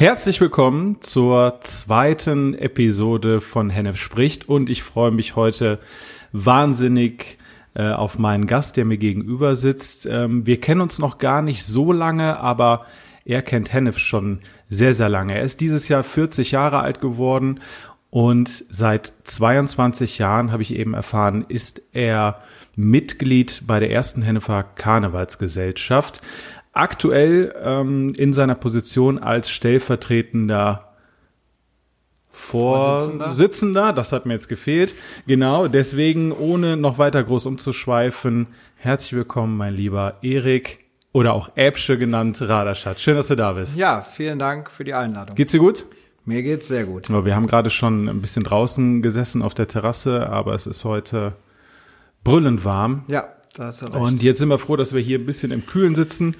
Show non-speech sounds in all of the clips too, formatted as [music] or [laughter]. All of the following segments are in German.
Herzlich willkommen zur zweiten Episode von Hennef spricht und ich freue mich heute wahnsinnig äh, auf meinen Gast, der mir gegenüber sitzt. Ähm, wir kennen uns noch gar nicht so lange, aber er kennt Hennef schon sehr, sehr lange. Er ist dieses Jahr 40 Jahre alt geworden und seit 22 Jahren, habe ich eben erfahren, ist er Mitglied bei der ersten Hennefer Karnevalsgesellschaft. Aktuell ähm, in seiner Position als stellvertretender Vorsitzender. Vorsitzender, das hat mir jetzt gefehlt. Genau, deswegen, ohne noch weiter groß umzuschweifen, herzlich willkommen, mein lieber Erik oder auch Äbsche genannt Raderschatz. Schön, dass du da bist. Ja, vielen Dank für die Einladung. Geht's dir gut? Mir geht's sehr gut. Wir haben gerade schon ein bisschen draußen gesessen auf der Terrasse, aber es ist heute brüllend warm. Ja, da hast du recht. Und jetzt sind wir froh, dass wir hier ein bisschen im Kühlen sitzen.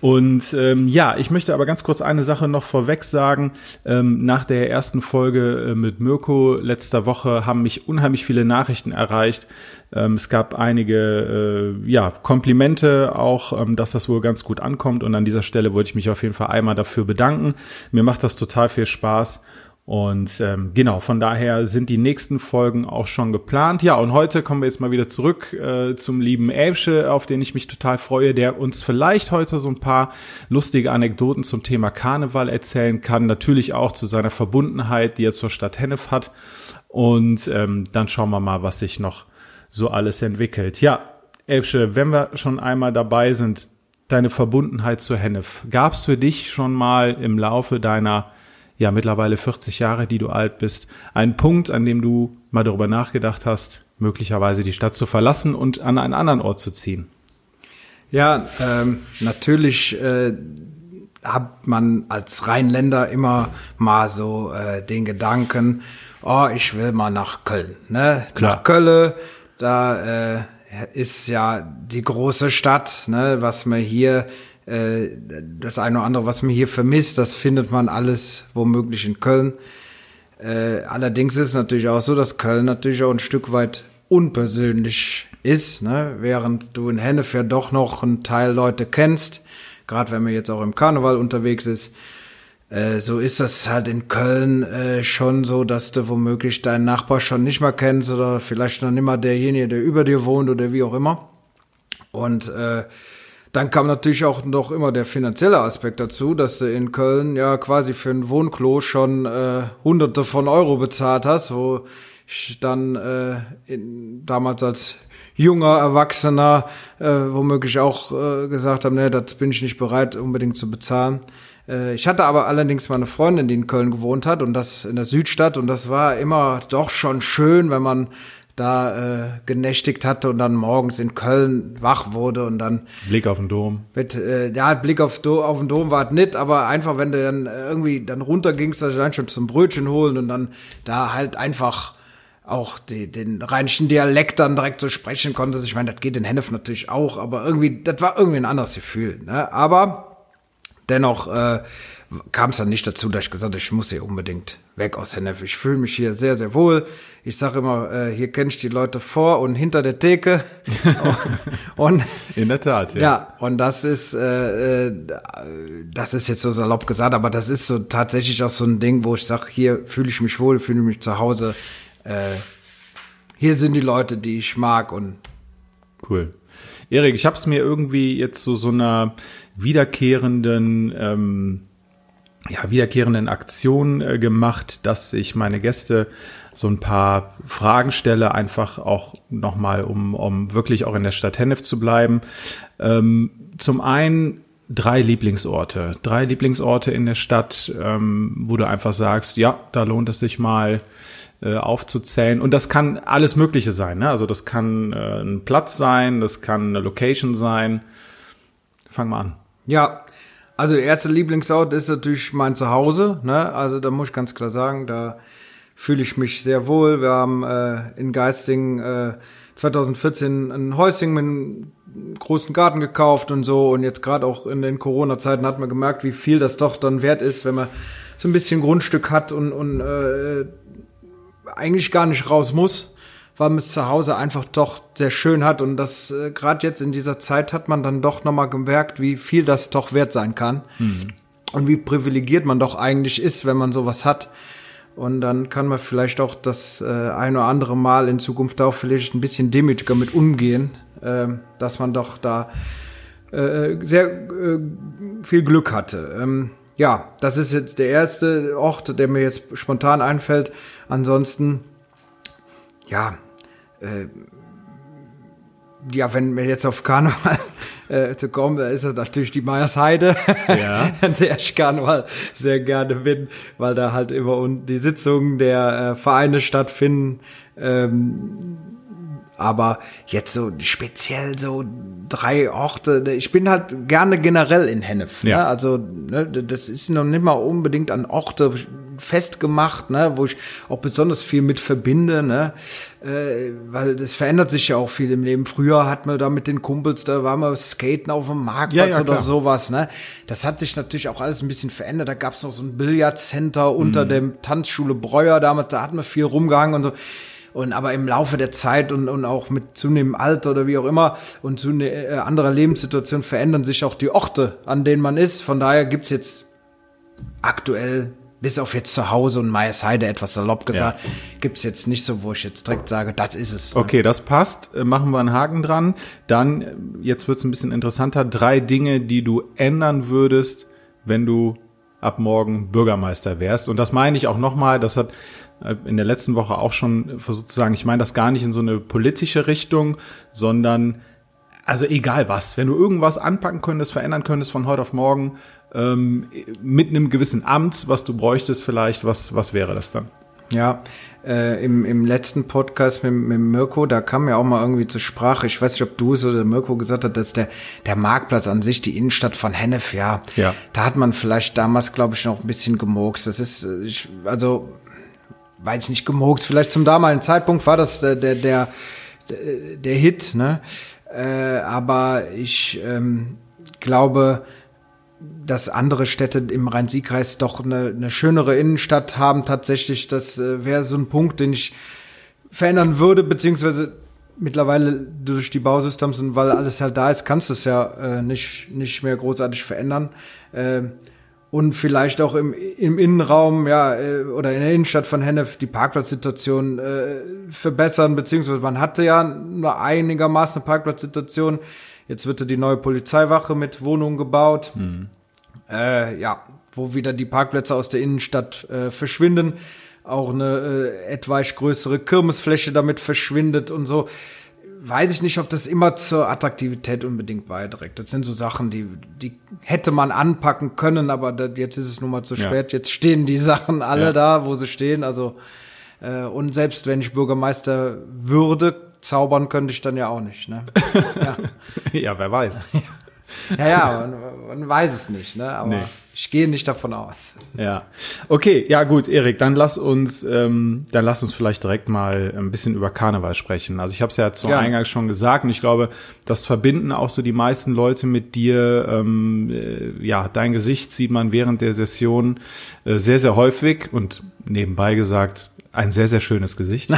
Und ähm, ja, ich möchte aber ganz kurz eine Sache noch vorweg sagen. Ähm, nach der ersten Folge äh, mit Mirko letzter Woche haben mich unheimlich viele Nachrichten erreicht. Ähm, es gab einige äh, ja, Komplimente auch, ähm, dass das wohl ganz gut ankommt. Und an dieser Stelle wollte ich mich auf jeden Fall einmal dafür bedanken. Mir macht das total viel Spaß. Und ähm, genau, von daher sind die nächsten Folgen auch schon geplant. Ja, und heute kommen wir jetzt mal wieder zurück äh, zum lieben Elbsche, auf den ich mich total freue, der uns vielleicht heute so ein paar lustige Anekdoten zum Thema Karneval erzählen kann. Natürlich auch zu seiner Verbundenheit, die er zur Stadt Hennef hat. Und ähm, dann schauen wir mal, was sich noch so alles entwickelt. Ja, Elbsche, wenn wir schon einmal dabei sind, deine Verbundenheit zur Hennef. Gab es für dich schon mal im Laufe deiner ja mittlerweile 40 Jahre, die du alt bist, ein Punkt, an dem du mal darüber nachgedacht hast, möglicherweise die Stadt zu verlassen und an einen anderen Ort zu ziehen? Ja, ähm, natürlich äh, hat man als Rheinländer immer mal so äh, den Gedanken, oh, ich will mal nach Köln. Ne? Klar. Nach Köln, da äh, ist ja die große Stadt, ne, was man hier äh, das eine oder andere, was man hier vermisst, das findet man alles womöglich in Köln. Äh, allerdings ist es natürlich auch so, dass Köln natürlich auch ein Stück weit unpersönlich ist, ne? während du in Hennef ja doch noch einen Teil Leute kennst, gerade wenn man jetzt auch im Karneval unterwegs ist. Äh, so ist das halt in Köln schon so, dass du womöglich deinen Nachbar schon nicht mehr kennst oder vielleicht noch nicht mal derjenige, der über dir wohnt oder wie auch immer. Und äh, dann kam natürlich auch noch immer der finanzielle Aspekt dazu, dass du in Köln ja quasi für ein Wohnklo schon äh, Hunderte von Euro bezahlt hast, wo ich dann äh, in, damals als junger Erwachsener äh, womöglich auch äh, gesagt habe, nee, das bin ich nicht bereit unbedingt zu bezahlen. Äh, ich hatte aber allerdings meine Freundin, die in Köln gewohnt hat und das in der Südstadt und das war immer doch schon schön, wenn man da äh, genächtigt hatte und dann morgens in Köln wach wurde und dann Blick auf den Dom. Mit, äh, ja, Blick auf, Do auf den Dom war es nicht, aber einfach, wenn du dann irgendwie dann runtergingst, dass du dann schon zum Brötchen holen und dann da halt einfach auch die, den rheinischen Dialekt dann direkt so sprechen konntest. Ich meine, das geht in Hennef natürlich auch, aber irgendwie, das war irgendwie ein anderes Gefühl. Ne? Aber dennoch äh, kam es dann nicht dazu, dass ich gesagt habe, ich muss hier unbedingt weg aus Hennef. Ich fühle mich hier sehr, sehr wohl. Ich sage immer, äh, hier kenne ich die Leute vor und hinter der Theke. [laughs] und in der Tat, ja. Ja, und das ist, äh, äh, das ist jetzt so salopp gesagt, aber das ist so tatsächlich auch so ein Ding, wo ich sage, hier fühle ich mich wohl, fühle mich zu Hause. Äh, hier sind die Leute, die ich mag und cool. Erik, ich habe es mir irgendwie jetzt so so einer wiederkehrenden ähm, ja, wiederkehrenden Aktion äh, gemacht, dass ich meine Gäste so ein paar Fragen stelle, einfach auch nochmal, um, um wirklich auch in der Stadt Hennef zu bleiben. Ähm, zum einen drei Lieblingsorte, drei Lieblingsorte in der Stadt, ähm, wo du einfach sagst, ja, da lohnt es sich mal äh, aufzuzählen. Und das kann alles Mögliche sein. Ne? Also das kann äh, ein Platz sein, das kann eine Location sein. Fang mal an. Ja, also der erste Lieblingsort ist natürlich mein Zuhause. Ne? Also da muss ich ganz klar sagen, da fühle ich mich sehr wohl. Wir haben äh, in Geisting äh, 2014 ein Häuschen mit einem großen Garten gekauft und so. Und jetzt gerade auch in den Corona-Zeiten hat man gemerkt, wie viel das doch dann wert ist, wenn man so ein bisschen Grundstück hat und, und äh, eigentlich gar nicht raus muss weil man es zu Hause einfach doch sehr schön hat und das äh, gerade jetzt in dieser Zeit hat man dann doch nochmal gemerkt, wie viel das doch wert sein kann. Mhm. und wie privilegiert man doch eigentlich ist, wenn man sowas hat. Und dann kann man vielleicht auch das äh, ein oder andere Mal in Zukunft auch vielleicht ein bisschen demütiger mit umgehen, äh, dass man doch da äh, sehr äh, viel Glück hatte. Ähm, ja, das ist jetzt der erste Ort, der mir jetzt spontan einfällt. Ansonsten, ja, äh, ja, wenn wir jetzt auf Karneval [laughs] äh, zu kommen, da ist es natürlich die Meiersheide, ja. an [laughs] der ich Karneval sehr gerne bin, weil da halt immer die Sitzungen der äh, Vereine stattfinden. Ähm, aber jetzt so speziell so drei Orte, ich bin halt gerne generell in Hennef. Ja. Ne? Also ne, das ist noch nicht mal unbedingt an Orte festgemacht, ne, wo ich auch besonders viel mit verbinde, ne, äh, weil das verändert sich ja auch viel im Leben. Früher hat man da mit den Kumpels, da war man skaten auf dem Marktplatz ja, ja, oder sowas, ne. Das hat sich natürlich auch alles ein bisschen verändert. Da gab's noch so ein Billardcenter unter mhm. dem Tanzschule Breuer damals, da hat man viel rumgehangen und so. Und aber im Laufe der Zeit und, und auch mit zunehmendem Alter oder wie auch immer und zu äh, anderer Lebenssituation verändern sich auch die Orte, an denen man ist. Von daher gibt's jetzt aktuell bis auf jetzt zu Hause und Heide etwas salopp gesagt, ja. gibt's jetzt nicht so, wo ich jetzt direkt sage, das ist es. Ne? Okay, das passt. Äh, machen wir einen Haken dran. Dann, äh, jetzt wird's ein bisschen interessanter, drei Dinge, die du ändern würdest, wenn du ab morgen Bürgermeister wärst. Und das meine ich auch nochmal, das hat in der letzten Woche auch schon versucht zu sagen, ich meine das gar nicht in so eine politische Richtung, sondern also egal was, wenn du irgendwas anpacken könntest, verändern könntest von heute auf morgen, ähm, mit einem gewissen Amt, was du bräuchtest vielleicht, was, was wäre das dann? Ja, äh, im, im letzten Podcast mit, mit Mirko, da kam ja auch mal irgendwie zur Sprache, ich weiß nicht, ob du es oder Mirko gesagt hat, dass der, der Marktplatz an sich, die Innenstadt von Hennef, ja, ja. da hat man vielleicht damals, glaube ich, noch ein bisschen gemurkst. Das ist, äh, ich, also, weiß ich nicht, gemurkst. Vielleicht zum damaligen Zeitpunkt war das der, der, der, der Hit, ne? Äh, aber ich ähm, glaube, dass andere Städte im Rhein-Sieg-Kreis doch eine, eine schönere Innenstadt haben tatsächlich. Das äh, wäre so ein Punkt, den ich verändern würde, beziehungsweise mittlerweile durch die Bausystems und weil alles halt da ist, kannst du es ja äh, nicht, nicht mehr großartig verändern. Äh, und vielleicht auch im, im Innenraum, ja, äh, oder in der Innenstadt von Hennef die Parkplatzsituation äh, verbessern, beziehungsweise man hatte ja eine einigermaßen Parkplatzsituation Jetzt wird die neue Polizeiwache mit Wohnungen gebaut. Mhm. Äh, ja, wo wieder die Parkplätze aus der Innenstadt äh, verschwinden. Auch eine äh, etwas größere Kirmesfläche damit verschwindet und so. Weiß ich nicht, ob das immer zur Attraktivität unbedingt beiträgt. Das sind so Sachen, die, die hätte man anpacken können, aber das, jetzt ist es nun mal zu spät. Ja. Jetzt stehen die [laughs] Sachen alle ja. da, wo sie stehen. Also äh, und selbst wenn ich Bürgermeister würde, zaubern könnte ich dann ja auch nicht. Ne? [laughs] Ja, ja wer weiß. [laughs] ja, ja, man, man, weiß es nicht, ne? aber nee. ich gehe nicht davon aus. Ja, okay, ja gut, Erik, dann lass uns, ähm, dann lass uns vielleicht direkt mal ein bisschen über Karneval sprechen. Also ich habe es ja zu ja. Eingangs schon gesagt und ich glaube, das verbinden auch so die meisten Leute mit dir. Ähm, äh, ja, dein Gesicht sieht man während der Session äh, sehr, sehr häufig und nebenbei gesagt, ein sehr, sehr schönes Gesicht.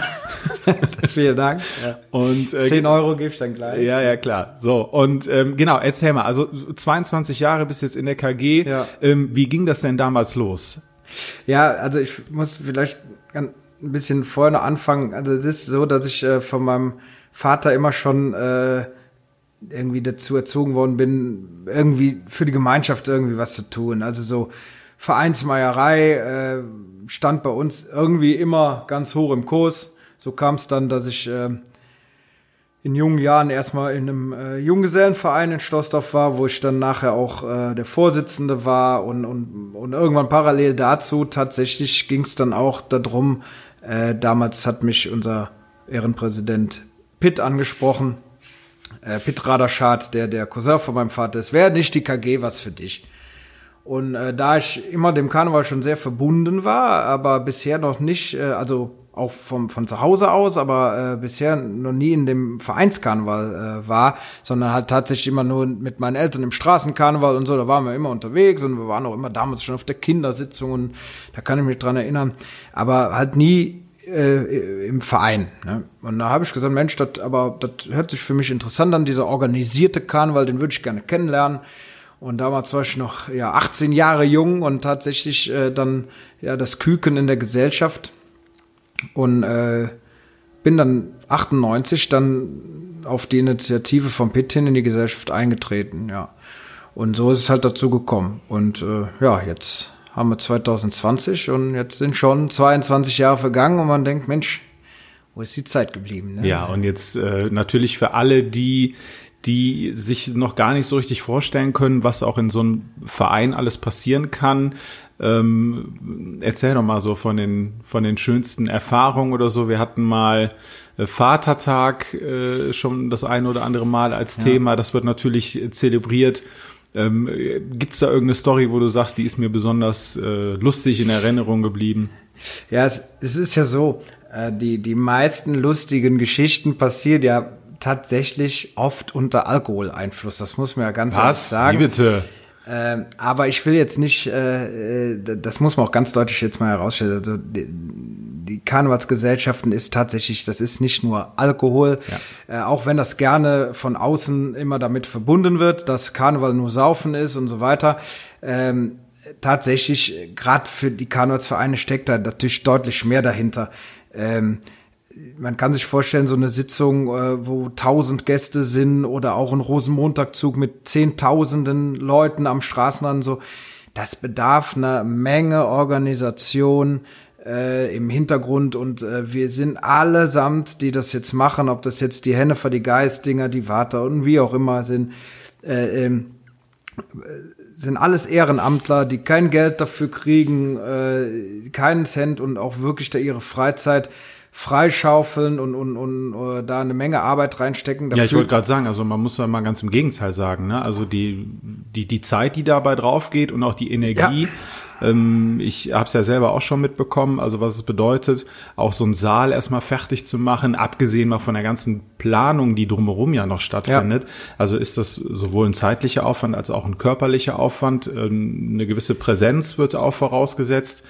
[laughs] Vielen Dank. Ja. Und äh, 10 Euro gebe ich dann gleich. Ja, ja, klar. So, und ähm, genau, erzähl mal, also 22 Jahre bis jetzt in der KG. Ja. Ähm, wie ging das denn damals los? Ja, also ich muss vielleicht ein bisschen vorne anfangen. Also es ist so, dass ich äh, von meinem Vater immer schon äh, irgendwie dazu erzogen worden bin, irgendwie für die Gemeinschaft irgendwie was zu tun. Also so Vereinsmeierei, äh, stand bei uns irgendwie immer ganz hoch im Kurs. So kam es dann, dass ich äh, in jungen Jahren erstmal in einem äh, Junggesellenverein in Stoßdorf war, wo ich dann nachher auch äh, der Vorsitzende war und, und, und irgendwann parallel dazu tatsächlich ging es dann auch darum, äh, damals hat mich unser Ehrenpräsident Pitt angesprochen, äh, Pitt Raderschad, der der Cousin von meinem Vater ist, wäre nicht die KG was für dich? Und äh, da ich immer dem Karneval schon sehr verbunden war, aber bisher noch nicht, äh, also auch vom, von zu Hause aus, aber äh, bisher noch nie in dem Vereinskarneval äh, war, sondern halt tatsächlich immer nur mit meinen Eltern im Straßenkarneval und so, da waren wir immer unterwegs und wir waren auch immer damals schon auf der Kindersitzung und da kann ich mich dran erinnern, aber halt nie äh, im Verein. Ne? Und da habe ich gesagt, Mensch, das aber das hört sich für mich interessant an, dieser organisierte Karneval, den würde ich gerne kennenlernen. Und damals war ich noch ja 18 Jahre jung und tatsächlich äh, dann ja das Küken in der Gesellschaft und äh, bin dann 98 dann auf die Initiative von Pittin in die Gesellschaft eingetreten, ja. Und so ist es halt dazu gekommen. Und äh, ja, jetzt haben wir 2020 und jetzt sind schon 22 Jahre vergangen und man denkt, Mensch, wo ist die Zeit geblieben? Ne? Ja, und jetzt äh, natürlich für alle, die die sich noch gar nicht so richtig vorstellen können, was auch in so einem Verein alles passieren kann. Ähm, erzähl doch mal so von den, von den schönsten Erfahrungen oder so. Wir hatten mal äh, Vatertag äh, schon das eine oder andere Mal als ja. Thema. Das wird natürlich zelebriert. Ähm, Gibt es da irgendeine Story, wo du sagst, die ist mir besonders äh, lustig in Erinnerung geblieben? Ja, es, es ist ja so, äh, die, die meisten lustigen Geschichten passieren ja tatsächlich oft unter Alkoholeinfluss. Das muss man ja ganz Was? ehrlich sagen. Wie bitte? Äh, aber ich will jetzt nicht, äh, äh, das muss man auch ganz deutlich jetzt mal herausstellen. Also die, die Karnevalsgesellschaften ist tatsächlich, das ist nicht nur Alkohol, ja. äh, auch wenn das gerne von außen immer damit verbunden wird, dass Karneval nur Saufen ist und so weiter. Ähm, tatsächlich, gerade für die Karnevalsvereine steckt da natürlich deutlich mehr dahinter. Ähm, man kann sich vorstellen, so eine Sitzung, äh, wo tausend Gäste sind oder auch ein Rosenmontagzug mit zehntausenden Leuten am Straßenrand, so, das bedarf einer Menge Organisation äh, im Hintergrund. Und äh, wir sind allesamt, die das jetzt machen, ob das jetzt die Hennefer, die Geistdinger, die Water und wie auch immer sind, äh, ähm, sind alles Ehrenamtler, die kein Geld dafür kriegen, äh, keinen Cent und auch wirklich da ihre Freizeit freischaufeln und, und, und, äh, da eine Menge Arbeit reinstecken. Ja, ich wollte gerade sagen, also man muss ja mal ganz im Gegenteil sagen, ne? Also die, die, die Zeit, die dabei drauf geht und auch die Energie. Ja ähm, ich habe es ja selber auch schon mitbekommen, also was es bedeutet, auch so einen Saal erstmal fertig zu machen, abgesehen mal von der ganzen Planung, die drumherum ja noch stattfindet. Ja. Also ist das sowohl ein zeitlicher Aufwand als auch ein körperlicher Aufwand. Ähm, eine gewisse Präsenz wird auch vorausgesetzt.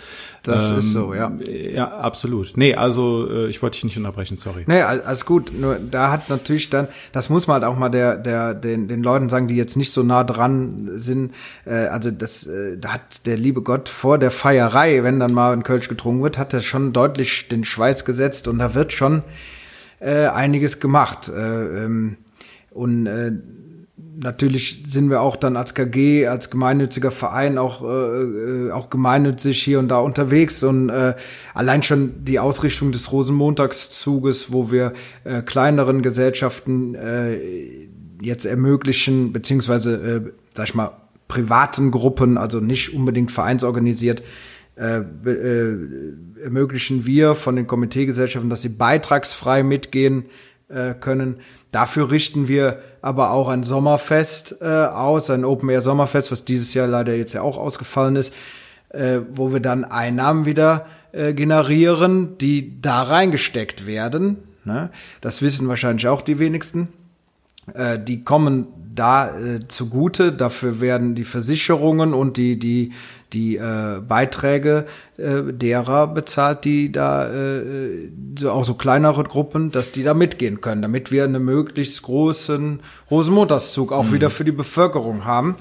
Das ähm, ist so, ja. Ja, absolut. Nee, also äh, ich wollte dich nicht unterbrechen, sorry. Nee, alles gut. Nur da hat natürlich dann, das muss man halt auch mal der, der, den, den Leuten sagen, die jetzt nicht so nah dran sind. Äh, also das, äh, da hat der liebe Gott vor der Feierei, wenn dann mal ein Kölsch getrunken wird, hat er schon deutlich den Schweiß gesetzt und da wird schon äh, einiges gemacht. Äh, ähm, und äh, natürlich sind wir auch dann als KG, als gemeinnütziger Verein auch, äh, äh, auch gemeinnützig hier und da unterwegs und äh, allein schon die Ausrichtung des Rosenmontagszuges, wo wir äh, kleineren Gesellschaften äh, jetzt ermöglichen, beziehungsweise, äh, sag ich mal, privaten Gruppen, also nicht unbedingt vereinsorganisiert, äh, äh, ermöglichen wir von den Komiteegesellschaften, dass sie beitragsfrei mitgehen äh, können. Dafür richten wir aber auch ein Sommerfest äh, aus, ein Open Air Sommerfest, was dieses Jahr leider jetzt ja auch ausgefallen ist, äh, wo wir dann Einnahmen wieder äh, generieren, die da reingesteckt werden. Ne? Das wissen wahrscheinlich auch die wenigsten. Äh, die kommen da äh, zugute. Dafür werden die Versicherungen und die, die, die äh, Beiträge äh, derer bezahlt, die da, äh, so, auch so kleinere Gruppen, dass die da mitgehen können, damit wir einen möglichst großen Rosenmontagszug auch mhm. wieder für die Bevölkerung haben.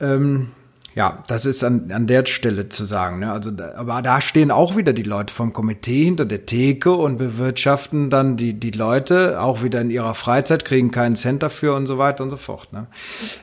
Ähm, ja, das ist an, an der Stelle zu sagen. Ne? Also, da, aber da stehen auch wieder die Leute vom Komitee hinter der Theke und bewirtschaften dann die, die Leute auch wieder in ihrer Freizeit, kriegen keinen Cent dafür und so weiter und so fort. Ne?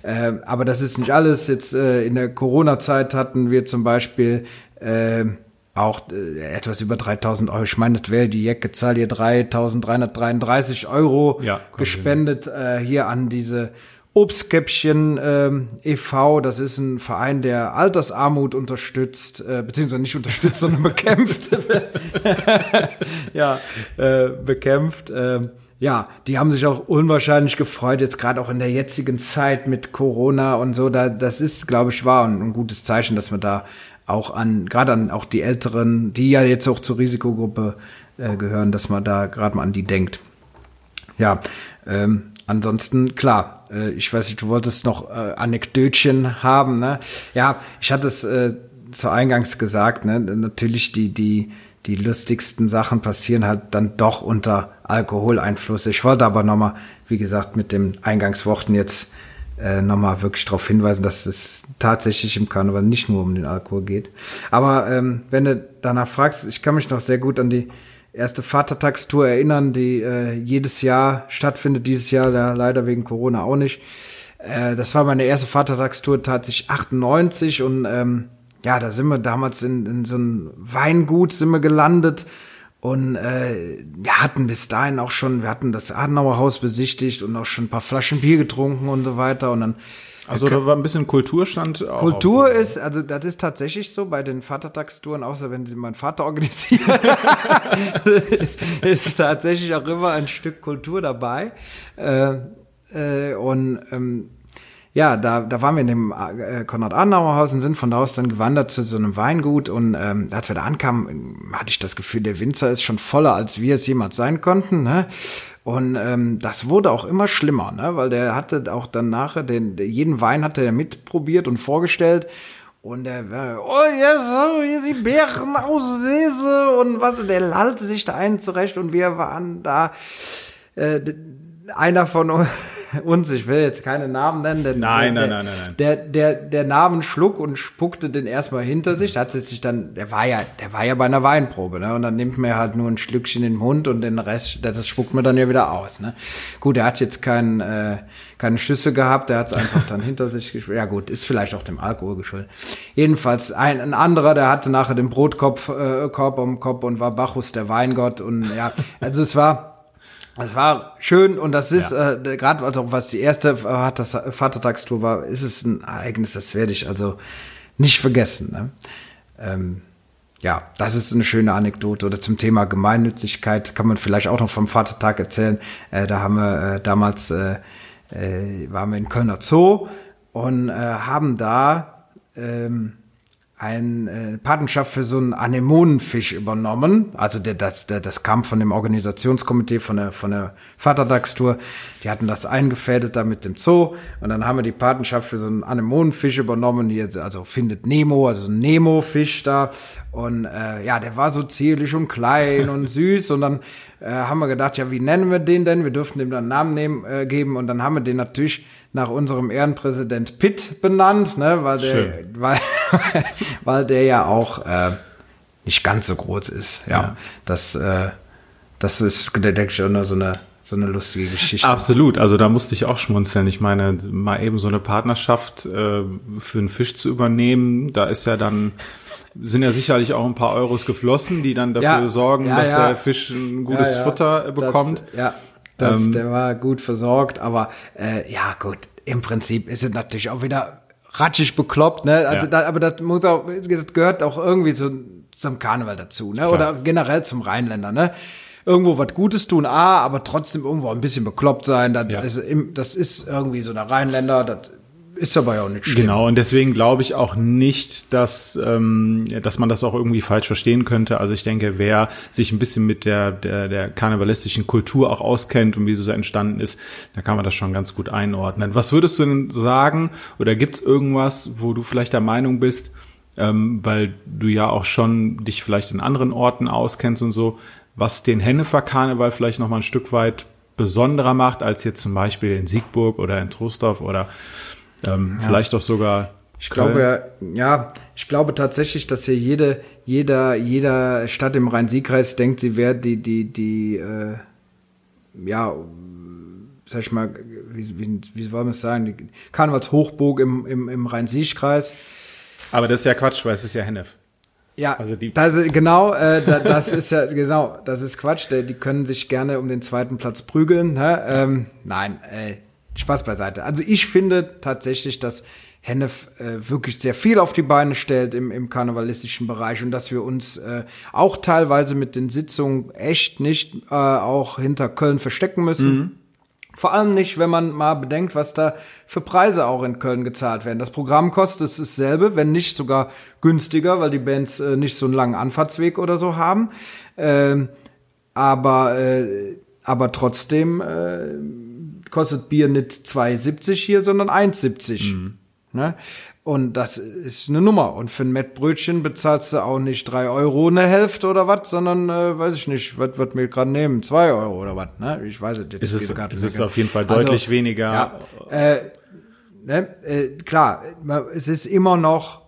Äh, aber das ist nicht alles. Jetzt äh, in der Corona-Zeit hatten wir zum Beispiel äh, auch äh, etwas über 3000 Euro. Ich meine, das wäre die Jacke-Zahl hier 3333 Euro ja, gespendet äh, hier an diese Obstkäppchen ähm, e.V., das ist ein Verein, der Altersarmut unterstützt, äh, beziehungsweise nicht unterstützt, [laughs] sondern bekämpft. [laughs] ja, äh, bekämpft. Äh, ja, die haben sich auch unwahrscheinlich gefreut, jetzt gerade auch in der jetzigen Zeit mit Corona und so. Da, das ist, glaube ich, wahr und ein gutes Zeichen, dass man da auch an, gerade an auch die Älteren, die ja jetzt auch zur Risikogruppe äh, gehören, dass man da gerade mal an die denkt. Ja, ähm, ansonsten, klar, äh, ich weiß nicht, du wolltest noch äh, Anekdötchen haben, ne? Ja, ich hatte es äh, zu Eingangs gesagt, ne? Natürlich die, die, die lustigsten Sachen passieren halt dann doch unter Alkoholeinfluss. Ich wollte aber nochmal, wie gesagt, mit den Eingangsworten jetzt äh, nochmal wirklich darauf hinweisen, dass es tatsächlich im Karneval nicht nur um den Alkohol geht. Aber ähm, wenn du danach fragst, ich kann mich noch sehr gut an die erste Vatertagstour erinnern, die äh, jedes Jahr stattfindet, dieses Jahr da leider wegen Corona auch nicht. Äh, das war meine erste Vatertagstour tatsächlich 98 und ähm, ja, da sind wir damals in, in so ein Weingut sind wir gelandet und äh, wir hatten bis dahin auch schon, wir hatten das Adenauer Haus besichtigt und auch schon ein paar Flaschen Bier getrunken und so weiter. Und dann also da war ein bisschen Kulturstand. Auch Kultur auf. ist, also das ist tatsächlich so bei den Vatertagstouren, außer wenn sie mein Vater organisiert, [laughs] ist tatsächlich auch immer ein Stück Kultur dabei. Äh, äh, und ähm, ja, da, da waren wir in dem äh, Konrad-Adenauer-Haus und sind von da aus dann gewandert zu so einem Weingut. Und ähm, als wir da ankamen, hatte ich das Gefühl, der Winzer ist schon voller, als wir es jemals sein konnten. Ne? Und ähm, das wurde auch immer schlimmer, ne? weil der hatte auch dann nachher, den, jeden Wein hatte er mitprobiert und vorgestellt. Und der, oh, jetzt so, hier die Bären auslese und was, der lallte sich da einen zurecht und wir waren da, äh, einer von [laughs] uns, ich will jetzt keine Namen nennen, denn nein, der, nein, nein, nein, nein. Der, der, der Namen schlug und spuckte den erstmal hinter sich. Da hat sich dann, der war ja, der war ja bei einer Weinprobe, ne? Und dann nimmt man halt nur ein Schlückchen in den Mund und den Rest, das spuckt man dann ja wieder aus, ne? Gut, er hat jetzt keinen, äh, keine Schüsse gehabt, der hat es einfach dann hinter sich geschuldet. Ja gut, ist vielleicht auch dem Alkohol geschuldet. Jedenfalls ein, ein anderer, der hatte nachher den Brotkopf äh, Korb um Kopf und war Bacchus der Weingott und ja, also es war es war schön und das ist ja. äh, gerade also was die erste äh, Vatertagstour war, ist es ein Ereignis, das werde ich also nicht vergessen. Ne? Ähm, ja, das ist eine schöne Anekdote. Oder zum Thema Gemeinnützigkeit kann man vielleicht auch noch vom Vatertag erzählen. Äh, da haben wir äh, damals äh, äh, waren wir in Kölner Zoo und äh, haben da ähm, eine äh, Patenschaft für so einen Anemonenfisch übernommen. Also der, das, der, das kam von dem Organisationskomitee von der, von der Vatertagstour. Die hatten das eingefädelt da mit dem Zoo. Und dann haben wir die Patenschaft für so einen Anemonenfisch übernommen. Die jetzt, also findet Nemo, also ein Nemo-Fisch da. Und äh, ja, der war so zierlich und klein und [laughs] süß. Und dann äh, haben wir gedacht, ja, wie nennen wir den denn? Wir dürften dem dann einen Namen nehmen, äh, geben. Und dann haben wir den natürlich nach unserem Ehrenpräsident Pitt benannt, ne, weil der, weil, [laughs] weil der ja auch äh, nicht ganz so groß ist. Ja, ja. das, äh, das ist, denke ich, auch nur so eine so eine lustige Geschichte. Absolut, also da musste ich auch schmunzeln. Ich meine, mal eben so eine Partnerschaft äh, für einen Fisch zu übernehmen, da ist ja dann sind ja sicherlich auch ein paar Euros geflossen, die dann dafür ja, sorgen, ja, dass ja. der Fisch ein gutes Futter bekommt. Das, ja, das, ähm, der war gut versorgt, aber äh, ja gut, im Prinzip ist es natürlich auch wieder ratschig bekloppt, ne? Also ja. da, aber das muss auch, das gehört auch irgendwie zu, zum Karneval dazu, ne? Klar. Oder generell zum Rheinländer, ne? Irgendwo was Gutes tun, ah, aber trotzdem irgendwo ein bisschen bekloppt sein. Das, ja. ist, das ist irgendwie so der Rheinländer, das ist ja auch nicht schlimm. Genau, und deswegen glaube ich auch nicht, dass, ähm, dass man das auch irgendwie falsch verstehen könnte. Also ich denke, wer sich ein bisschen mit der, der, der karnevalistischen Kultur auch auskennt und wie sie so entstanden ist, da kann man das schon ganz gut einordnen. Was würdest du denn sagen, oder gibt es irgendwas, wo du vielleicht der Meinung bist, ähm, weil du ja auch schon dich vielleicht in anderen Orten auskennst und so, was den Hennefer-Karneval vielleicht noch mal ein Stück weit besonderer macht als jetzt zum Beispiel in Siegburg oder in Trostorf oder ähm, ja. Vielleicht auch sogar. Ich glaube, ja, ich glaube tatsächlich, dass hier jede, jeder, jeder Stadt im Rhein-Sieg-Kreis denkt, sie wäre die, die, die, äh, ja, sag ich mal, wie, wie, wie soll man es sagen, die Karnevalshochburg im, im, im Rhein-Sieg-Kreis. Aber das ist ja Quatsch, weil es ist ja Hennef. Ja, also die das, genau, äh, da, das ist ja genau, das ist Quatsch. Die, die können sich gerne um den zweiten Platz prügeln. Ne? Ähm, nein, äh, Spaß beiseite. Also ich finde tatsächlich, dass Hennef äh, wirklich sehr viel auf die Beine stellt im, im karnevalistischen Bereich und dass wir uns äh, auch teilweise mit den Sitzungen echt nicht äh, auch hinter Köln verstecken müssen. Mhm. Vor allem nicht, wenn man mal bedenkt, was da für Preise auch in Köln gezahlt werden. Das Programm kostet dasselbe, wenn nicht sogar günstiger, weil die Bands äh, nicht so einen langen Anfahrtsweg oder so haben. Ähm, aber, äh, aber trotzdem äh, kostet Bier nicht 2,70 hier, sondern 1,70. Mhm. Ne? Und das ist eine Nummer. Und für ein Mettbrötchen bezahlst du auch nicht drei Euro eine Hälfte oder was, sondern, äh, weiß ich nicht, was wird mir gerade nehmen? Zwei Euro oder was, ne? Ich weiß es jetzt ist es, gar nicht. Es ist auf jeden Fall deutlich also, weniger. Ja, äh, ne, äh, klar, es ist immer noch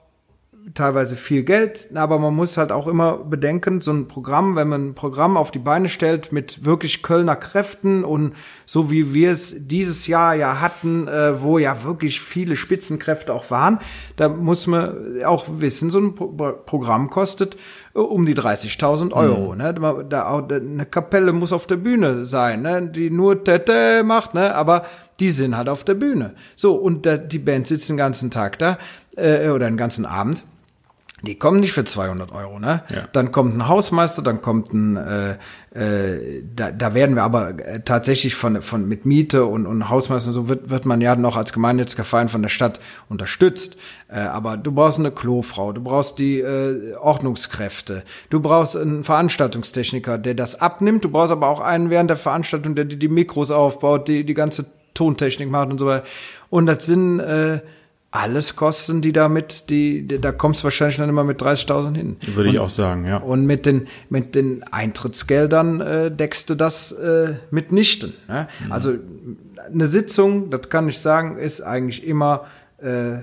teilweise viel Geld, aber man muss halt auch immer bedenken, so ein Programm, wenn man ein Programm auf die Beine stellt mit wirklich Kölner Kräften und so wie wir es dieses Jahr ja hatten, äh, wo ja wirklich viele Spitzenkräfte auch waren, da muss man auch wissen, so ein Pro Programm kostet äh, um die 30.000 Euro. Mhm. Ne? Da, da, eine Kapelle muss auf der Bühne sein, ne? die nur Tete macht, ne? aber die sind halt auf der Bühne. So, und da, die Band sitzt den ganzen Tag da äh, oder den ganzen Abend die kommen nicht für 200 Euro, ne? Ja. Dann kommt ein Hausmeister, dann kommt ein, äh, äh, da, da werden wir aber äh, tatsächlich von, von mit Miete und, und Hausmeister und so wird, wird man ja noch als gemeinnütziger Verein von der Stadt unterstützt. Äh, aber du brauchst eine Klofrau, du brauchst die äh, Ordnungskräfte, du brauchst einen Veranstaltungstechniker, der das abnimmt, du brauchst aber auch einen während der Veranstaltung, der die, die Mikros aufbaut, die die ganze Tontechnik macht und so weiter. Und das sind äh, alles Kosten, die damit, die, die da kommst du wahrscheinlich dann immer mit 30.000 hin. Würde und, ich auch sagen, ja. Und mit den mit den Eintrittsgeldern äh, deckst du das äh, mitnichten. Ne? Mhm. Also eine Sitzung, das kann ich sagen, ist eigentlich immer äh,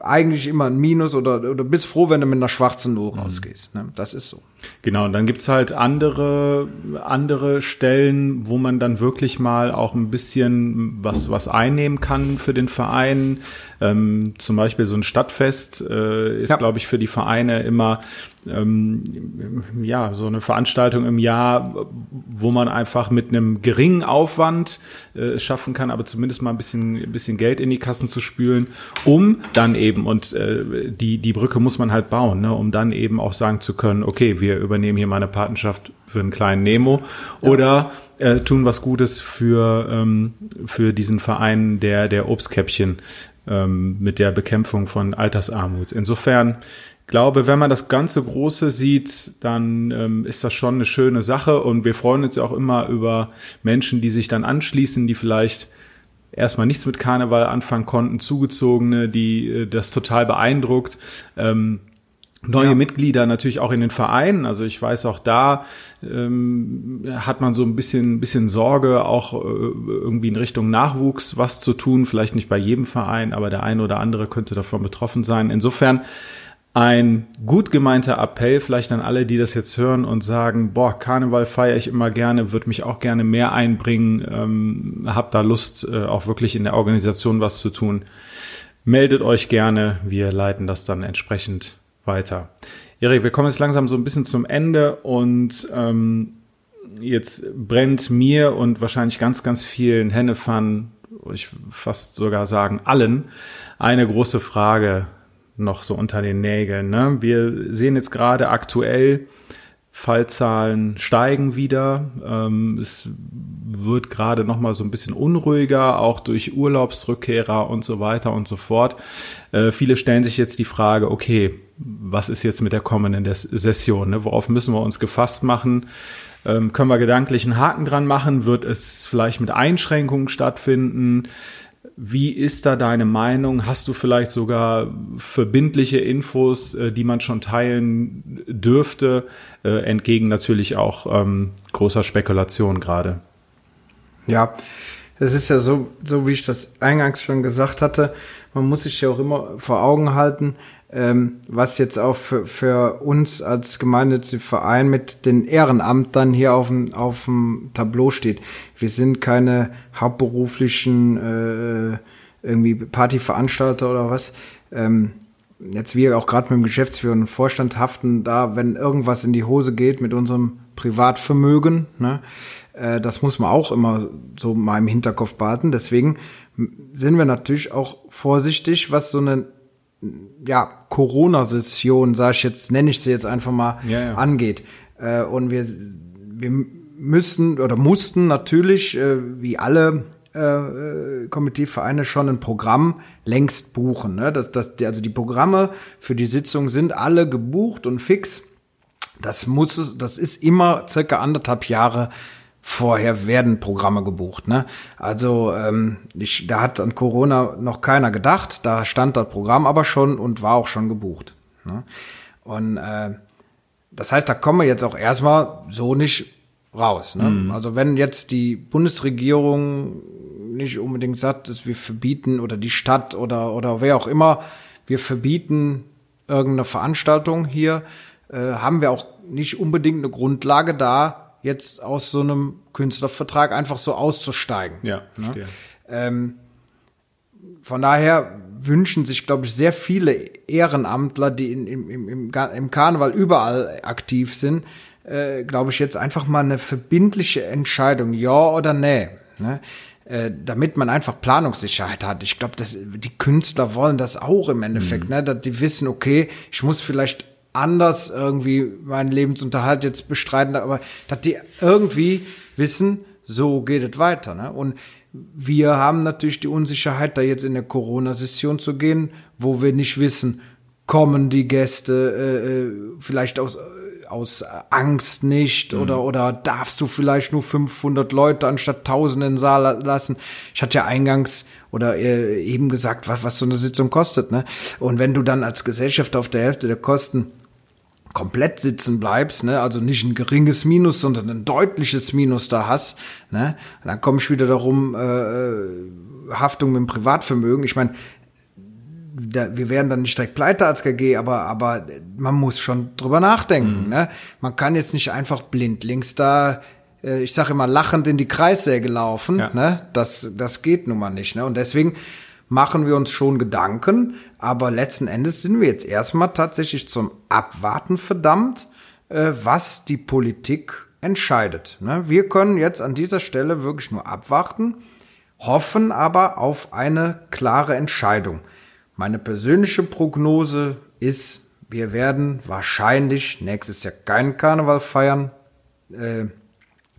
eigentlich immer ein Minus oder, oder bist froh, wenn du mit einer schwarzen Null mhm. rausgehst. Ne? Das ist so. Genau, und dann gibt's halt andere, andere Stellen, wo man dann wirklich mal auch ein bisschen was, was einnehmen kann für den Verein. Ähm, zum Beispiel so ein Stadtfest äh, ist, ja. glaube ich, für die Vereine immer ähm, ja, so eine Veranstaltung im Jahr, wo man einfach mit einem geringen Aufwand äh, schaffen kann, aber zumindest mal ein bisschen, ein bisschen Geld in die Kassen zu spülen, um dann eben, und äh, die, die Brücke muss man halt bauen, ne, um dann eben auch sagen zu können, okay, wir übernehmen hier mal eine Patenschaft für einen kleinen Nemo ja. oder äh, tun was Gutes für, ähm, für diesen Verein der, der Obstkäppchen ähm, mit der Bekämpfung von Altersarmut. Insofern glaube, wenn man das ganze Große sieht, dann ähm, ist das schon eine schöne Sache und wir freuen uns ja auch immer über Menschen, die sich dann anschließen, die vielleicht erstmal nichts mit Karneval anfangen konnten, Zugezogene, die äh, das total beeindruckt. Ähm, neue ja. Mitglieder natürlich auch in den Vereinen. Also ich weiß auch da ähm, hat man so ein bisschen, bisschen Sorge, auch äh, irgendwie in Richtung Nachwuchs was zu tun. Vielleicht nicht bei jedem Verein, aber der eine oder andere könnte davon betroffen sein. Insofern ein gut gemeinter Appell vielleicht an alle, die das jetzt hören und sagen, boah, Karneval feiere ich immer gerne, würde mich auch gerne mehr einbringen, ähm, hab da Lust, äh, auch wirklich in der Organisation was zu tun. Meldet euch gerne, wir leiten das dann entsprechend weiter. Erik, wir kommen jetzt langsam so ein bisschen zum Ende und ähm, jetzt brennt mir und wahrscheinlich ganz, ganz vielen Hennefan, ich fast sogar sagen allen, eine große Frage noch so unter den Nägeln. Ne? Wir sehen jetzt gerade aktuell, Fallzahlen steigen wieder. Ähm, es wird gerade noch mal so ein bisschen unruhiger, auch durch Urlaubsrückkehrer und so weiter und so fort. Äh, viele stellen sich jetzt die Frage, okay, was ist jetzt mit der kommenden Session? Ne? Worauf müssen wir uns gefasst machen? Ähm, können wir gedanklich einen Haken dran machen? Wird es vielleicht mit Einschränkungen stattfinden? Wie ist da deine Meinung? Hast du vielleicht sogar verbindliche Infos, äh, die man schon teilen dürfte, äh, entgegen natürlich auch ähm, großer Spekulation gerade? Ja, es ist ja so, so wie ich das eingangs schon gesagt hatte, man muss sich ja auch immer vor Augen halten, ähm, was jetzt auch für, für uns als gemeinnütziger Verein mit den Ehrenamtern hier auf dem, auf dem Tableau steht. Wir sind keine hauptberuflichen äh, irgendwie Partyveranstalter oder was. Ähm, jetzt wir auch gerade mit dem Geschäftsführer und Vorstand haften da, wenn irgendwas in die Hose geht mit unserem Privatvermögen, ne, äh, das muss man auch immer so mal im Hinterkopf behalten. Deswegen sind wir natürlich auch vorsichtig, was so eine ja, Corona-Session, sag ich jetzt, nenne ich sie jetzt einfach mal, ja, ja. angeht. Äh, und wir, wir müssen oder mussten natürlich, äh, wie alle äh, Komiteevereine, schon ein Programm längst buchen. Ne? Das, das, also die Programme für die Sitzung sind alle gebucht und fix. Das muss, das ist immer circa anderthalb Jahre vorher werden Programme gebucht. Ne? Also ähm, ich, da hat an Corona noch keiner gedacht, da stand das Programm aber schon und war auch schon gebucht. Ne? Und äh, das heißt, da kommen wir jetzt auch erstmal so nicht raus. Ne? Mhm. Also wenn jetzt die Bundesregierung nicht unbedingt sagt, dass wir verbieten oder die Stadt oder, oder wer auch immer, wir verbieten irgendeine Veranstaltung hier, äh, haben wir auch nicht unbedingt eine Grundlage da, jetzt aus so einem Künstlervertrag einfach so auszusteigen. Ja, verstehe. Ne? Ähm, von daher wünschen sich, glaube ich, sehr viele Ehrenamtler, die in, im, im, im Karneval überall aktiv sind, äh, glaube ich, jetzt einfach mal eine verbindliche Entscheidung, ja oder nee. Ne? Äh, damit man einfach Planungssicherheit hat. Ich glaube, die Künstler wollen das auch im Endeffekt, mhm. ne? dass die wissen, okay, ich muss vielleicht anders irgendwie meinen Lebensunterhalt jetzt bestreiten, aber dass die irgendwie wissen, so geht es weiter. Ne? Und wir haben natürlich die Unsicherheit, da jetzt in der Corona-Session zu gehen, wo wir nicht wissen, kommen die Gäste äh, äh vielleicht aus aus Angst nicht mhm. oder oder darfst du vielleicht nur 500 Leute anstatt 1000 in den Saal lassen. Ich hatte ja eingangs oder äh, eben gesagt, was was so eine Sitzung kostet, ne? Und wenn du dann als Gesellschaft auf der Hälfte der Kosten komplett sitzen bleibst, ne, also nicht ein geringes Minus, sondern ein deutliches Minus da hast, ne, und dann komme ich wieder darum, äh, äh, Haftung mit dem Privatvermögen. Ich meine, da, wir werden dann nicht direkt pleite als KG, aber, aber man muss schon drüber nachdenken. Mhm. Ne? Man kann jetzt nicht einfach blindlings da, äh, ich sage immer, lachend in die Kreissäge laufen. Ja. Ne? Das, das geht nun mal nicht. Ne? Und deswegen machen wir uns schon Gedanken, aber letzten Endes sind wir jetzt erstmal tatsächlich zum Abwarten verdammt, äh, was die Politik entscheidet. Ne? Wir können jetzt an dieser Stelle wirklich nur abwarten, hoffen aber auf eine klare Entscheidung. Meine persönliche Prognose ist, wir werden wahrscheinlich nächstes Jahr keinen Karneval feiern. Äh,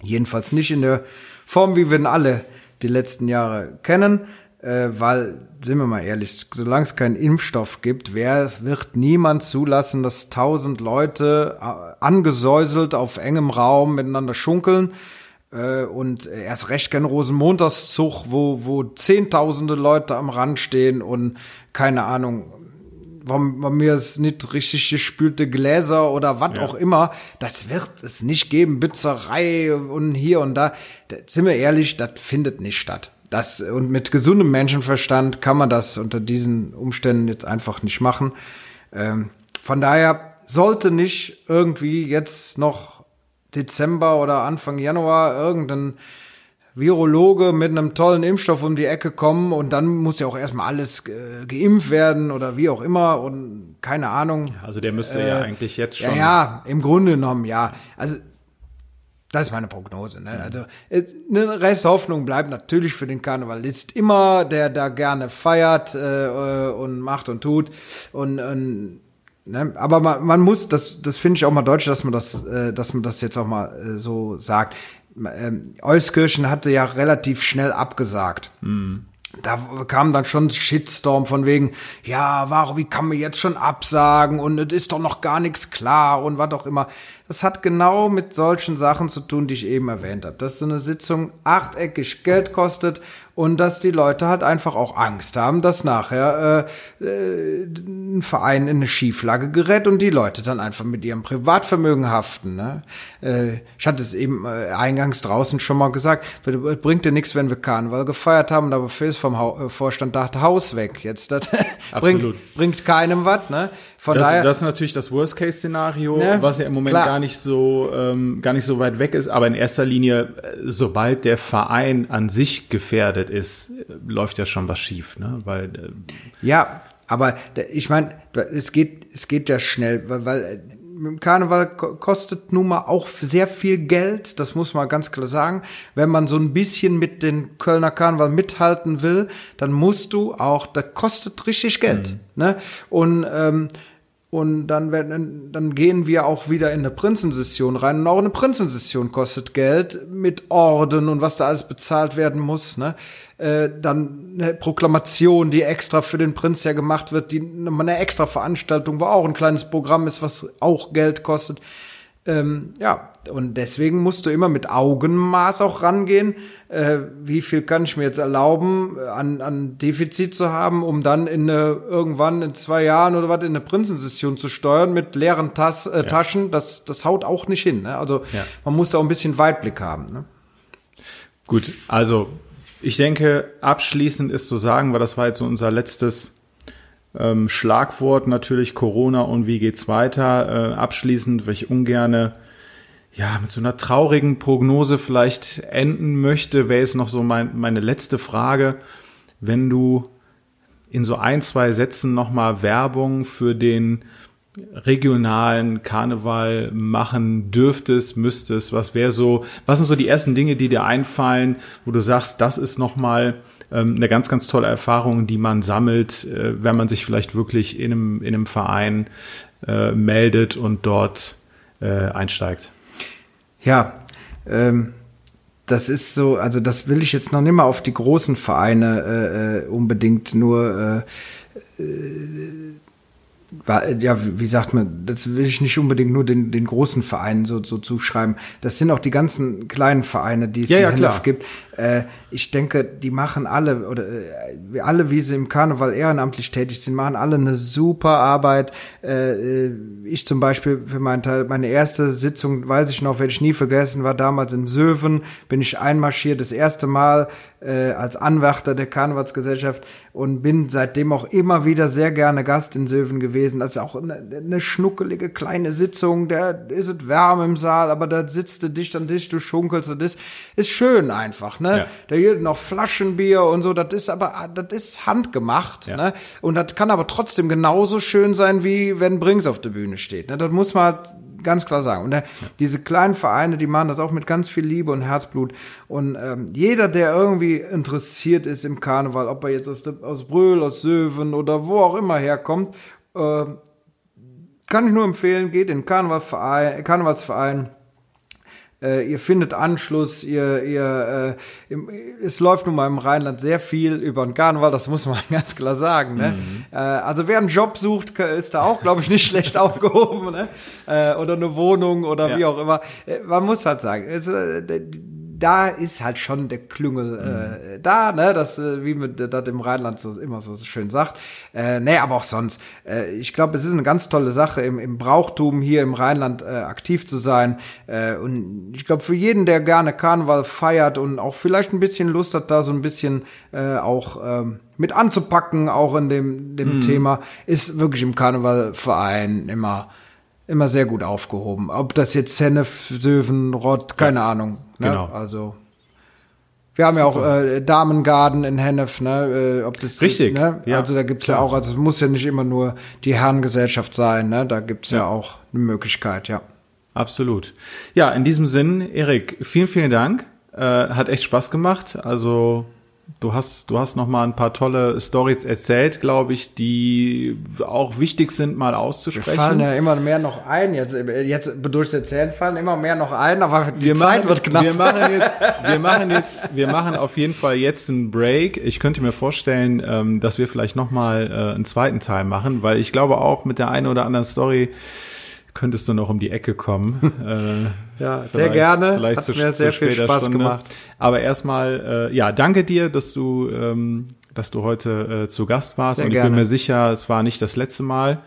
jedenfalls nicht in der Form, wie wir ihn alle die letzten Jahre kennen äh, weil, sind wir mal ehrlich, solange es keinen Impfstoff gibt, wer wird niemand zulassen, dass tausend Leute äh, angesäuselt auf engem Raum miteinander schunkeln äh, und erst recht kein Rosenmontagszug, wo, wo zehntausende Leute am Rand stehen und keine Ahnung, warum, warum mir es nicht richtig gespülte Gläser oder was ja. auch immer, das wird es nicht geben, Bützerei und hier und da. da sind wir ehrlich, das findet nicht statt. Das, und mit gesundem Menschenverstand kann man das unter diesen Umständen jetzt einfach nicht machen. Ähm, von daher sollte nicht irgendwie jetzt noch Dezember oder Anfang Januar irgendein Virologe mit einem tollen Impfstoff um die Ecke kommen und dann muss ja auch erstmal alles äh, geimpft werden oder wie auch immer und keine Ahnung. Also der müsste äh, ja eigentlich jetzt schon. Ja, ja, im Grunde genommen ja. Also das ist meine Prognose. Ne? Also äh, eine Resthoffnung bleibt natürlich für den Karnevalist immer, der da gerne feiert äh, und macht und tut. Und, und ne? aber man, man muss, das, das finde ich auch mal deutsch, dass man das, äh, dass man das jetzt auch mal äh, so sagt. Ähm, Euskirchen hatte ja relativ schnell abgesagt. Mhm da kam dann schon Shitstorm von wegen, ja, warum, wie kann man jetzt schon absagen und es ist doch noch gar nichts klar und was auch immer. Das hat genau mit solchen Sachen zu tun, die ich eben erwähnt habe. Dass so eine Sitzung achteckig Geld kostet und dass die Leute halt einfach auch Angst haben, dass nachher äh, äh, ein Verein in eine Schieflage gerät und die Leute dann einfach mit ihrem Privatvermögen haften. Ne? Äh, ich hatte es eben äh, eingangs draußen schon mal gesagt, bringt dir nichts, wenn wir Karneval gefeiert haben, aber für ist vom ha äh, Vorstand dachte Haus weg. Jetzt das [laughs] bringt, bringt keinem was. Ne? Von das, daher, das ist natürlich das Worst-Case-Szenario, ne? was ja im Moment Klar. gar nicht so ähm, gar nicht so weit weg ist. Aber in erster Linie, äh, sobald der Verein an sich gefährdet ist, äh, läuft ja schon was schief, ne? Weil äh, ja, aber ich meine, es geht es geht ja schnell, weil, weil äh, Karneval kostet nun mal auch sehr viel Geld, das muss man ganz klar sagen. Wenn man so ein bisschen mit den Kölner Karneval mithalten will, dann musst du auch, da kostet richtig Geld. Mhm. Ne? Und ähm, und dann, werden, dann gehen wir auch wieder in eine Prinzensession rein. Und auch eine Prinzensession kostet Geld mit Orden und was da alles bezahlt werden muss. Ne? Äh, dann eine Proklamation, die extra für den Prinz ja gemacht wird, die eine extra Veranstaltung, wo auch ein kleines Programm ist, was auch Geld kostet. Ähm, ja, und deswegen musst du immer mit Augenmaß auch rangehen. Äh, wie viel kann ich mir jetzt erlauben, äh, an, an Defizit zu haben, um dann in eine, irgendwann in zwei Jahren oder was in eine Prinzensession zu steuern mit leeren Tas äh, ja. Taschen? Das, das haut auch nicht hin. Ne? Also ja. man muss da auch ein bisschen Weitblick haben. Ne? Gut, also Ich denke, abschließend ist zu sagen, weil das war jetzt so unser letztes ähm, Schlagwort, natürlich Corona und wie geht's weiter. Äh, abschließend, weil ich ungerne ja, mit so einer traurigen Prognose vielleicht enden möchte, wäre es noch so mein, meine letzte Frage. Wenn du in so ein, zwei Sätzen nochmal Werbung für den regionalen Karneval machen dürftest, müsstest, was wäre so, was sind so die ersten Dinge, die dir einfallen, wo du sagst, das ist nochmal ähm, eine ganz, ganz tolle Erfahrung, die man sammelt, äh, wenn man sich vielleicht wirklich in einem, in einem Verein äh, meldet und dort äh, einsteigt? Ja, ähm, das ist so, also das will ich jetzt noch nicht mal auf die großen Vereine äh, äh unbedingt nur äh, äh ja, wie sagt man, das will ich nicht unbedingt nur den, den großen Vereinen so, so zuschreiben. Das sind auch die ganzen kleinen Vereine, die es ja, in ja, Hennef gibt. Äh, ich denke, die machen alle, oder äh, alle, wie sie im Karneval ehrenamtlich tätig sind, machen alle eine super Arbeit. Äh, äh, ich zum Beispiel für meinen Teil, meine erste Sitzung, weiß ich noch, werde ich nie vergessen, war damals in Söven, bin ich einmarschiert, das erste Mal äh, als Anwärter der Karnevalsgesellschaft und bin seitdem auch immer wieder sehr gerne Gast in Söven gewesen. Das ist auch eine, eine schnuckelige kleine Sitzung, da ist es warm im Saal, aber da sitzt du dicht an dich, du schunkelst und das ist schön einfach, ne? Ja. Da gibt noch Flaschenbier und so, das ist aber, das ist handgemacht, ja. ne? Und das kann aber trotzdem genauso schön sein, wie wenn Brings auf der Bühne steht, ne? Das muss man halt ganz klar sagen. Und äh, diese kleinen Vereine, die machen das auch mit ganz viel Liebe und Herzblut. Und ähm, jeder, der irgendwie interessiert ist im Karneval, ob er jetzt aus, aus Brühl, aus Söwen oder wo auch immer herkommt, äh, kann ich nur empfehlen, geht in den Karnevalverein, Karnevalsverein äh, ihr findet Anschluss, ihr, ihr, äh, im, es läuft nun mal im Rheinland sehr viel über den Karneval, das muss man [laughs] ganz klar sagen. Ne? Mhm. Äh, also wer einen Job sucht, ist da auch, glaube ich, nicht [laughs] schlecht aufgehoben. Ne? Äh, oder eine Wohnung oder ja. wie auch immer. Äh, man muss halt sagen, es, äh, da ist halt schon der Klüngel äh, mhm. da, ne, das äh, wie man das im Rheinland so immer so schön sagt. Äh, nee, aber auch sonst. Äh, ich glaube, es ist eine ganz tolle Sache im, im Brauchtum hier im Rheinland äh, aktiv zu sein. Äh, und ich glaube, für jeden, der gerne Karneval feiert und auch vielleicht ein bisschen Lust hat, da so ein bisschen äh, auch ähm, mit anzupacken, auch in dem dem mhm. Thema, ist wirklich im Karnevalverein immer immer sehr gut aufgehoben. Ob das jetzt Hennef, Söven, Rott, keine ja, Ahnung. Ne? Genau. Also wir haben ja auch äh, Damengarden in Hennef, ne? Äh, ob das richtig. Ne? Ja, also da gibt's klar. ja auch, also es muss ja nicht immer nur die Herrengesellschaft sein, ne? Da gibt's ja. ja auch eine Möglichkeit, ja. Absolut. Ja, in diesem Sinn, Erik, vielen, vielen Dank. Äh, hat echt Spaß gemacht. Also Du hast, du hast noch mal ein paar tolle Stories erzählt, glaube ich, die auch wichtig sind, mal auszusprechen. Wir fallen ja immer mehr noch ein. Jetzt, jetzt durch das Erzählen fallen immer mehr noch ein, aber die wir Zeit machen, wird knapp. Wir machen jetzt, wir machen jetzt, wir machen auf jeden Fall jetzt einen Break. Ich könnte mir vorstellen, ähm, dass wir vielleicht noch mal äh, einen zweiten Teil machen, weil ich glaube auch mit der einen oder anderen Story könntest du noch um die Ecke kommen. [laughs] ja, sehr gerne. Vielleicht Hat zu, mir sehr viel Spaß Stunde. gemacht. Aber erstmal, äh, ja, danke dir, dass du, ähm, dass du heute äh, zu Gast warst. Sehr und ich gerne. bin mir sicher, es war nicht das letzte Mal.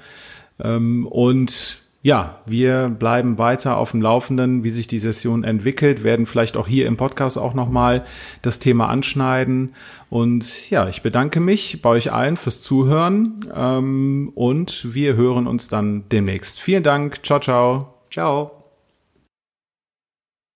Ähm, und ja, wir bleiben weiter auf dem Laufenden, wie sich die Session entwickelt, werden vielleicht auch hier im Podcast auch nochmal das Thema anschneiden. Und ja, ich bedanke mich bei euch allen fürs Zuhören ähm, und wir hören uns dann demnächst. Vielen Dank. Ciao, ciao. Ciao.